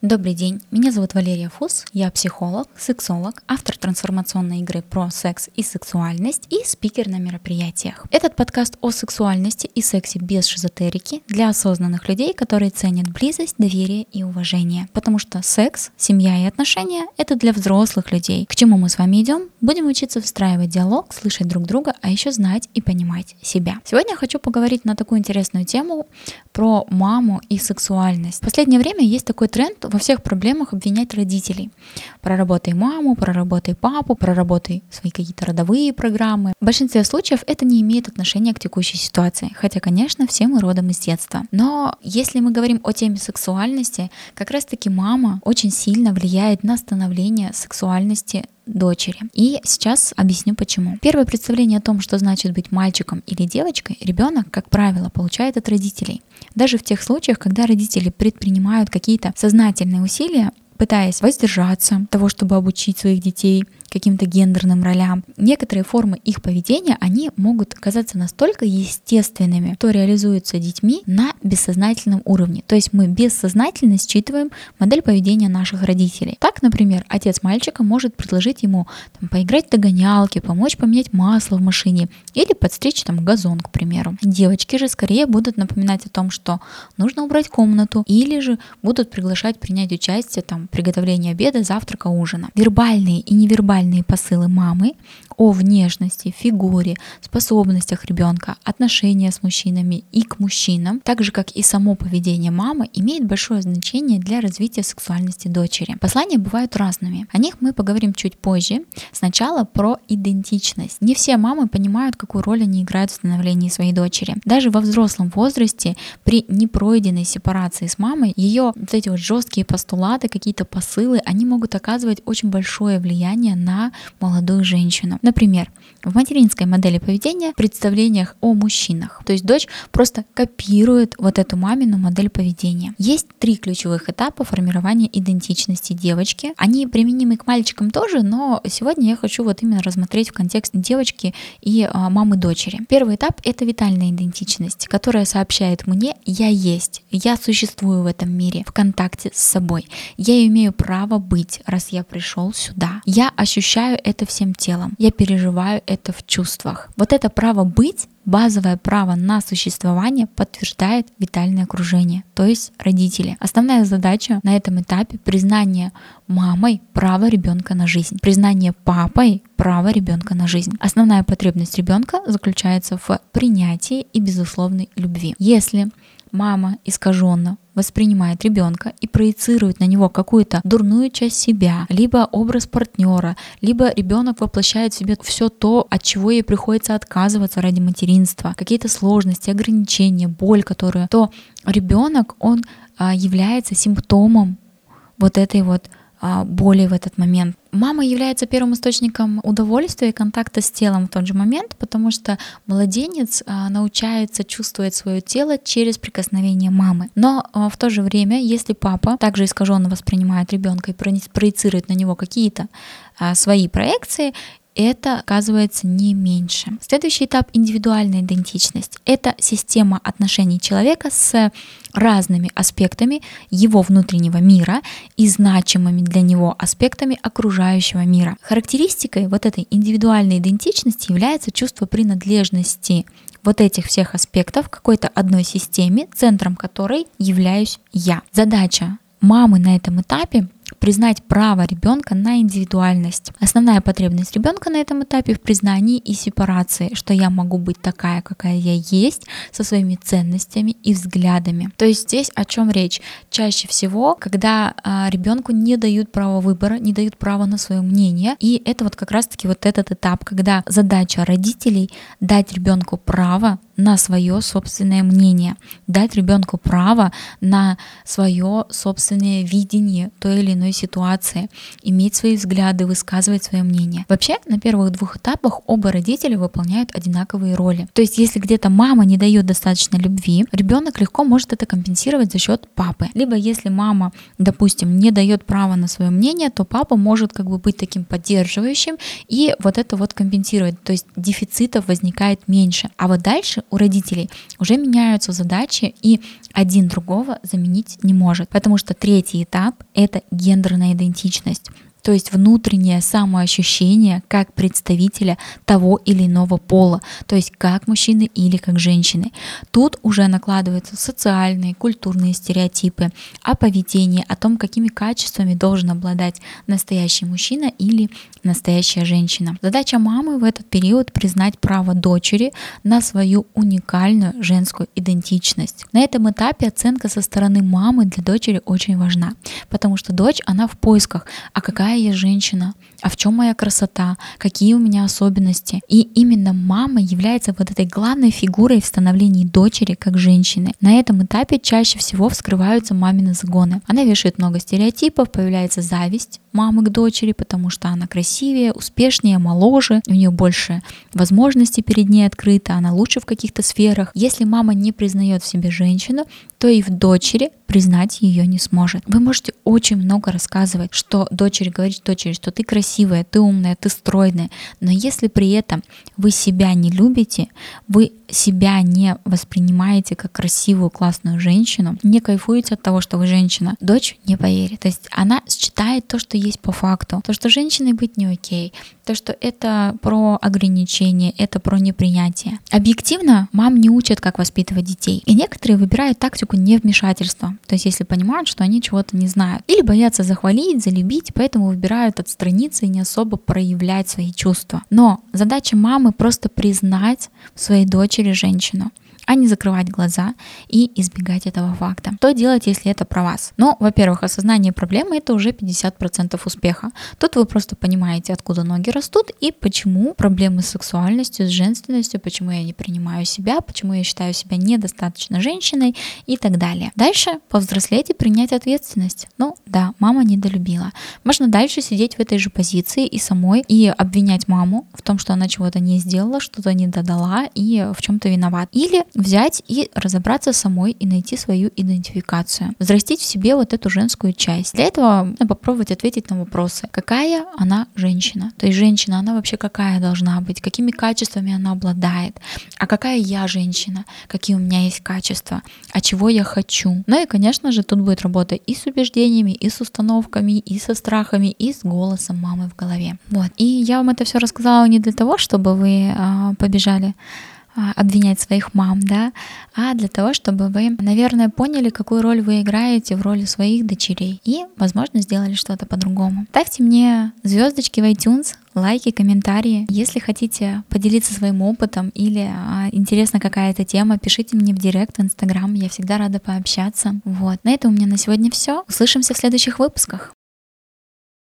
Добрый день, меня зовут Валерия Фус, я психолог, сексолог, автор трансформационной игры про секс и сексуальность и спикер на мероприятиях. Этот подкаст о сексуальности и сексе без шизотерики для осознанных людей, которые ценят близость, доверие и уважение. Потому что секс, семья и отношения — это для взрослых людей. К чему мы с вами идем? Будем учиться встраивать диалог, слышать друг друга, а еще знать и понимать себя. Сегодня я хочу поговорить на такую интересную тему про маму и сексуальность. В последнее время есть такой тренд во всех проблемах обвинять родителей. Проработай маму, проработай папу, проработай свои какие-то родовые программы. В большинстве случаев это не имеет отношения к текущей ситуации, хотя, конечно, все мы родом из детства. Но если мы говорим о теме сексуальности, как раз-таки мама очень сильно влияет на становление сексуальности дочери. И сейчас объясню почему. Первое представление о том, что значит быть мальчиком или девочкой, ребенок, как правило, получает от родителей. Даже в тех случаях, когда родители предпринимают какие-то сознательные усилия, пытаясь воздержаться того, чтобы обучить своих детей каким-то гендерным ролям. Некоторые формы их поведения, они могут казаться настолько естественными, что реализуются детьми на бессознательном уровне. То есть мы бессознательно считываем модель поведения наших родителей. Так, например, отец мальчика может предложить ему там, поиграть в догонялки, помочь поменять масло в машине или подстричь там газон, к примеру. Девочки же скорее будут напоминать о том, что нужно убрать комнату или же будут приглашать принять участие там, в приготовлении обеда, завтрака, ужина. Вербальные и невербальные вербальные посылы мамы о внешности, фигуре, способностях ребенка, отношения с мужчинами и к мужчинам, так же как и само поведение мамы, имеет большое значение для развития сексуальности дочери. Послания бывают разными. О них мы поговорим чуть позже. Сначала про идентичность. Не все мамы понимают, какую роль они играют в становлении своей дочери. Даже во взрослом возрасте при непройденной сепарации с мамой ее вот эти вот жесткие постулаты, какие-то посылы, они могут оказывать очень большое влияние на на молодую женщину. Например, в материнской модели поведения в представлениях о мужчинах. То есть дочь просто копирует вот эту мамину модель поведения. Есть три ключевых этапа формирования идентичности девочки. Они применимы к мальчикам тоже, но сегодня я хочу вот именно рассмотреть в контексте девочки и а, мамы дочери. Первый этап — это витальная идентичность, которая сообщает мне «я есть», «я существую в этом мире, в контакте с собой», «я имею право быть, раз я пришел сюда», «я ощущаю это всем телом, я переживаю это в чувствах. Вот это право быть базовое право на существование подтверждает витальное окружение, то есть родители. Основная задача на этом этапе признание мамой права ребенка на жизнь, признание папой права ребенка на жизнь. Основная потребность ребенка заключается в принятии и безусловной любви. Если мама искаженно воспринимает ребенка и проецирует на него какую-то дурную часть себя, либо образ партнера, либо ребенок воплощает в себе все то, от чего ей приходится отказываться ради материнства, какие-то сложности, ограничения, боль, которую, то ребенок, он а, является симптомом вот этой вот боли в этот момент. Мама является первым источником удовольствия и контакта с телом в тот же момент, потому что младенец а, научается чувствовать свое тело через прикосновение мамы. Но а, в то же время, если папа также искаженно воспринимает ребенка и проецирует на него какие-то свои проекции, это оказывается не меньше. Следующий этап — индивидуальная идентичность. Это система отношений человека с разными аспектами его внутреннего мира и значимыми для него аспектами окружающего мира. Характеристикой вот этой индивидуальной идентичности является чувство принадлежности вот этих всех аспектов какой-то одной системе, центром которой являюсь я. Задача мамы на этом этапе признать право ребенка на индивидуальность. Основная потребность ребенка на этом этапе в признании и сепарации, что я могу быть такая, какая я есть, со своими ценностями и взглядами. То есть здесь о чем речь? Чаще всего, когда а, ребенку не дают право выбора, не дают право на свое мнение, и это вот как раз-таки вот этот этап, когда задача родителей дать ребенку право на свое собственное мнение, дать ребенку право на свое собственное видение той или иной ситуации, иметь свои взгляды, высказывать свое мнение. Вообще, на первых двух этапах оба родителя выполняют одинаковые роли. То есть, если где-то мама не дает достаточно любви, ребенок легко может это компенсировать за счет папы. Либо если мама, допустим, не дает права на свое мнение, то папа может как бы быть таким поддерживающим и вот это вот компенсировать. То есть дефицитов возникает меньше. А вот дальше у родителей уже меняются задачи, и один другого заменить не может. Потому что третий этап — это гендерная идентичность то есть внутреннее самоощущение как представителя того или иного пола, то есть как мужчины или как женщины. Тут уже накладываются социальные, культурные стереотипы о поведении, о том, какими качествами должен обладать настоящий мужчина или настоящая женщина. Задача мамы в этот период признать право дочери на свою уникальную женскую идентичность. На этом этапе оценка со стороны мамы для дочери очень важна, потому что дочь, она в поисках, а какая я женщина, а в чем моя красота, какие у меня особенности. И именно мама является вот этой главной фигурой в становлении дочери как женщины. На этом этапе чаще всего вскрываются мамины загоны. Она вешает много стереотипов, появляется зависть мамы к дочери, потому что она красивее, успешнее, моложе, у нее больше возможностей перед ней открыто, она лучше в каких-то сферах. Если мама не признает в себе женщину, то и в дочери признать ее не сможет. Вы можете очень много рассказывать, что дочери говорить дочери, что ты красивая, ты умная, ты стройная, но если при этом вы себя не любите, вы себя не воспринимаете как красивую, классную женщину, не кайфуете от того, что вы женщина, дочь не поверит. То есть она считает то, что есть по факту, то, что женщиной быть не окей, то, что это про ограничение, это про непринятие. Объективно мам не учат, как воспитывать детей. И некоторые выбирают тактику невмешательства. То есть если понимают, что они чего-то не знают. Или боятся захвалить, залюбить, поэтому выбирают отстраниться и не особо проявлять свои чувства. Но задача мамы просто признать в своей дочери женщину а не закрывать глаза и избегать этого факта. Что делать, если это про вас? Ну, во-первых, осознание проблемы это уже 50% успеха. Тут вы просто понимаете, откуда ноги растут и почему проблемы с сексуальностью, с женственностью, почему я не принимаю себя, почему я считаю себя недостаточно женщиной и так далее. Дальше повзрослеть и принять ответственность. Ну да, мама недолюбила. Можно дальше сидеть в этой же позиции и самой и обвинять маму в том, что она чего-то не сделала, что-то не додала и в чем-то виноват. Или взять и разобраться самой и найти свою идентификацию. Взрастить в себе вот эту женскую часть. Для этого нужно попробовать ответить на вопросы. Какая она женщина? То есть женщина, она вообще какая должна быть? Какими качествами она обладает? А какая я женщина? Какие у меня есть качества? А чего я хочу? Ну и, конечно же, тут будет работа и с убеждениями, и с установками, и со страхами, и с голосом мамы в голове. Вот. И я вам это все рассказала не для того, чтобы вы а, побежали обвинять своих мам, да, а для того, чтобы вы, наверное, поняли, какую роль вы играете в роли своих дочерей и, возможно, сделали что-то по-другому. Ставьте мне звездочки в iTunes, лайки, комментарии. Если хотите поделиться своим опытом или а, интересна какая-то тема, пишите мне в директ в Инстаграм. Я всегда рада пообщаться. Вот. На этом у меня на сегодня все. Услышимся в следующих выпусках.